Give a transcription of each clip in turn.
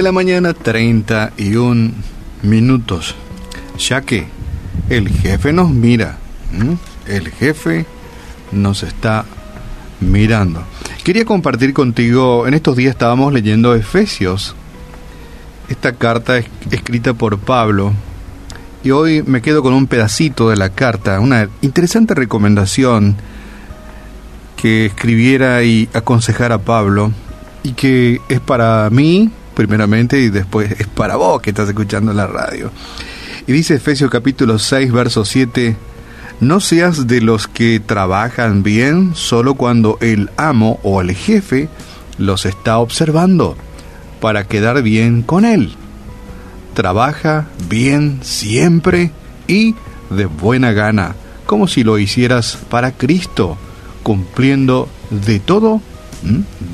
de la mañana, 31 minutos. Ya que el jefe nos mira. El jefe nos está mirando. Quería compartir contigo, en estos días estábamos leyendo Efesios, esta carta es escrita por Pablo, y hoy me quedo con un pedacito de la carta, una interesante recomendación que escribiera y aconsejara a Pablo, y que es para mí, primeramente, y después es para vos que estás escuchando la radio. Y dice Efesios capítulo 6, verso 7, no seas de los que trabajan bien solo cuando el amo o el jefe los está observando para quedar bien con él. Trabaja bien siempre y de buena gana, como si lo hicieras para Cristo, cumpliendo de todo,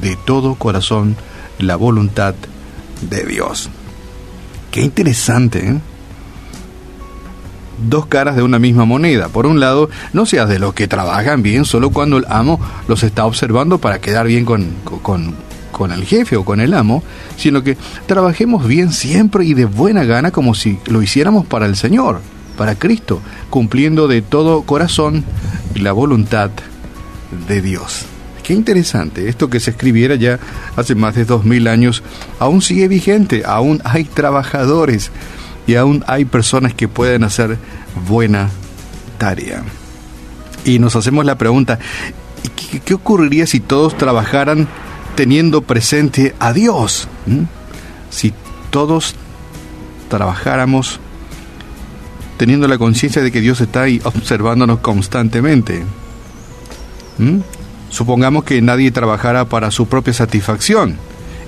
de todo corazón, la voluntad de Dios. Qué interesante, ¿eh? dos caras de una misma moneda. Por un lado, no seas de los que trabajan bien solo cuando el amo los está observando para quedar bien con, con, el jefe o con el amo, sino que trabajemos bien siempre y de buena gana como si lo hiciéramos para el Señor, para Cristo, cumpliendo de todo corazón la voluntad de Dios. Qué interesante, esto que se escribiera ya hace más de dos mil años, aún sigue vigente, aún hay trabajadores y aún hay personas que pueden hacer buena tarea. Y nos hacemos la pregunta, ¿qué, ocurriría si todos trabajaran teniendo presente a Dios? ¿Mm? Si todos trabajáramos teniendo la conciencia de que Dios está ahí observándonos constantemente. ¿Mm? Supongamos que nadie trabajara para su propia satisfacción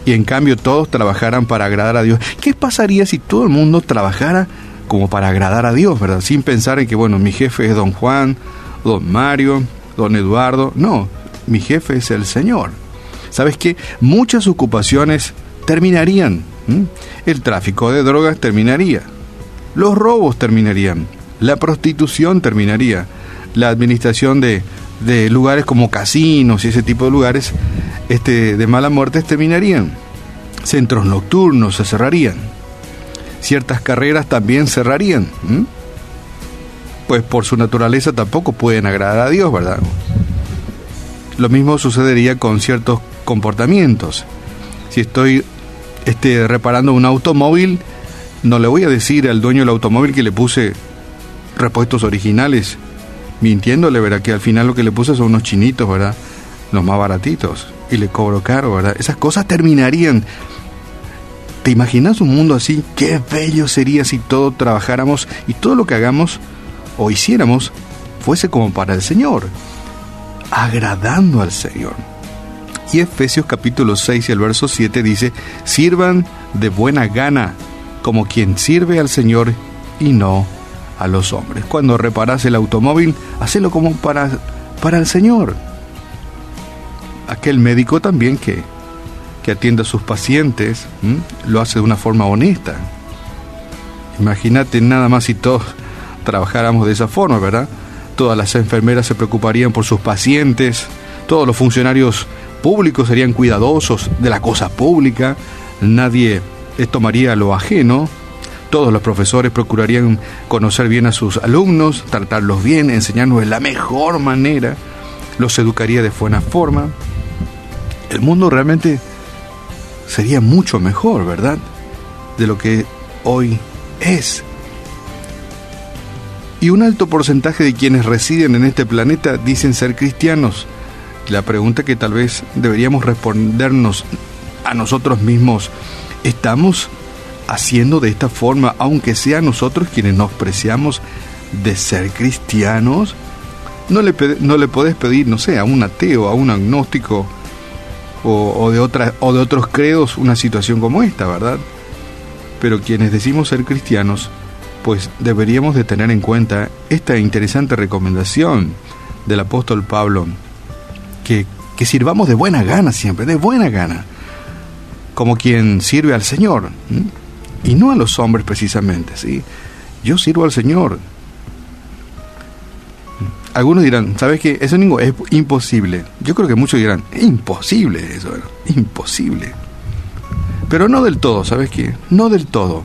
y en cambio todos trabajaran para agradar a Dios. ¿Qué pasaría si todo el mundo trabajara como para agradar a Dios, verdad? Sin pensar en que, bueno, mi jefe es don Juan, don Mario, don Eduardo. No, mi jefe es el Señor. ¿Sabes qué? Muchas ocupaciones terminarían. El tráfico de drogas terminaría. Los robos terminarían. La prostitución terminaría. La administración de, de lugares como casinos y ese tipo de lugares este, de mala muerte terminarían. Centros nocturnos se cerrarían. Ciertas carreras también cerrarían. Pues por su naturaleza tampoco pueden agradar a Dios, ¿verdad? Lo mismo sucedería con ciertos comportamientos. Si estoy este, reparando un automóvil, no le voy a decir al dueño del automóvil que le puse repuestos originales, mintiéndole, ¿verdad? Que al final lo que le puse son unos chinitos, ¿verdad? Los más baratitos y le cobro caro, ¿verdad? Esas cosas terminarían. ¿Te imaginas un mundo así? Qué bello sería si todos trabajáramos y todo lo que hagamos o hiciéramos fuese como para el Señor, agradando al Señor. Y Efesios capítulo 6 y el verso 7 dice, sirvan de buena gana como quien sirve al Señor y no a los hombres. Cuando reparas el automóvil, hacelo como para, para el Señor aquel médico también que, que atiende a sus pacientes lo hace de una forma honesta. Imagínate nada más si todos trabajáramos de esa forma, ¿verdad? Todas las enfermeras se preocuparían por sus pacientes, todos los funcionarios públicos serían cuidadosos de la cosa pública, nadie tomaría lo ajeno, todos los profesores procurarían conocer bien a sus alumnos, tratarlos bien, enseñarnos de la mejor manera, los educaría de buena forma, el mundo realmente sería mucho mejor, ¿verdad? De lo que hoy es. Y un alto porcentaje de quienes residen en este planeta dicen ser cristianos. La pregunta que tal vez deberíamos respondernos a nosotros mismos, ¿estamos haciendo de esta forma, aunque sea nosotros quienes nos preciamos de ser cristianos? No le, no le podés pedir, no sé, a un ateo, a un agnóstico, o, de o de otros credos una situación como esta, ¿verdad? Pero quienes decimos ser cristianos, pues deberíamos de tener en cuenta esta interesante recomendación del apóstol Pablo, que, que sirvamos de buena gana siempre, de buena gana, como quien sirve al Señor, y no a los hombres precisamente, ¿sí? Yo sirvo al Señor, algunos dirán, ¿sabes qué? Eso es imposible. Yo creo que muchos dirán, imposible eso, imposible. Pero no del todo, ¿sabes qué? No del todo.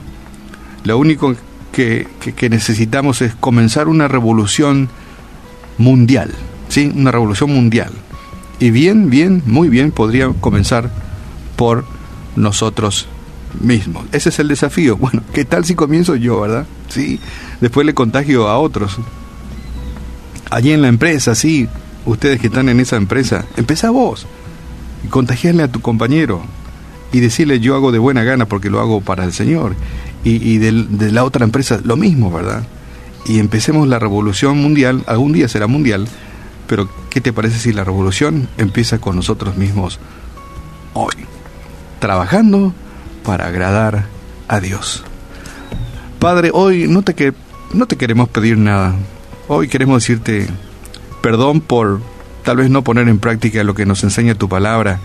Lo único que, que, necesitamos es comenzar una revolución mundial, ¿sí? Una revolución mundial. Y bien, bien, muy bien podría comenzar por nosotros mismos. Ese es el desafío. Bueno, ¿qué tal si comienzo yo, verdad? Sí, después le contagio a otros. Allí en la empresa, sí, ustedes que están en esa empresa, empezá vos y contagiarle a tu compañero y decirle yo hago de buena gana porque lo hago para el Señor. Y, de, de la otra empresa lo mismo, ¿verdad? Y empecemos la revolución mundial, algún día será mundial, pero ¿qué te parece si la revolución empieza con nosotros mismos hoy? Trabajando para agradar a Dios. Padre, hoy no te, que, no te queremos pedir nada. Hoy queremos decirte perdón por tal vez no poner en práctica lo que nos enseña tu palabra.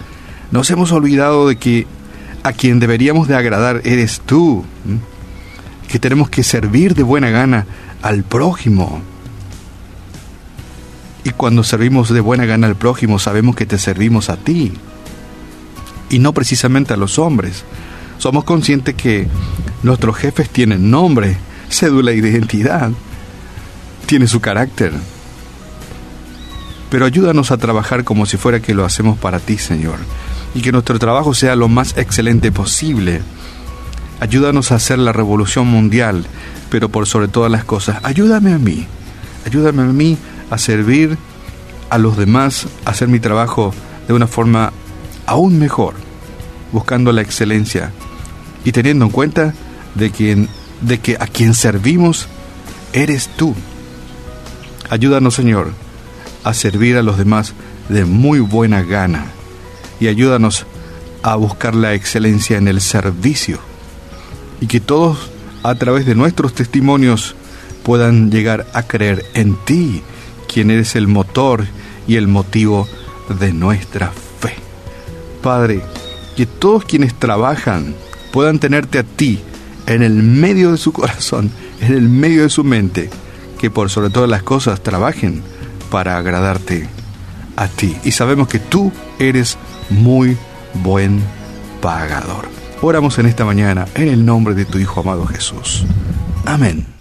Nos hemos olvidado de que a quien deberíamos de agradar eres tú. Que tenemos que servir de buena gana al prójimo. Y cuando servimos de buena gana al prójimo, sabemos que te servimos a ti. Y no precisamente a los hombres. Somos conscientes que nuestros jefes tienen nombre, cédula de identidad, tiene su carácter. Pero ayúdanos a trabajar como si fuera que lo hacemos para ti, Señor, y que nuestro trabajo sea lo más excelente posible. Ayúdanos a hacer la revolución mundial, pero por sobre todas las cosas, ayúdame a mí, ayúdame a mí a servir a los demás, a hacer mi trabajo de una forma aún mejor, buscando la excelencia y teniendo en cuenta de, quien, de que a quien servimos eres tú. Ayúdanos, Señor, a servir a los demás de muy buena gana y ayúdanos a buscar la excelencia en el servicio y que todos a través de nuestros testimonios puedan llegar a creer en ti, quien eres el motor y el motivo de nuestra fe. Padre, que todos quienes trabajan puedan tenerte a ti en el medio de su corazón, en el medio de su mente, que por sobre todas las cosas trabajen para agradarte a ti. Y sabemos que tú eres muy buen pagador. Oramos en esta mañana en el nombre de tu Hijo amado Jesús. Amén.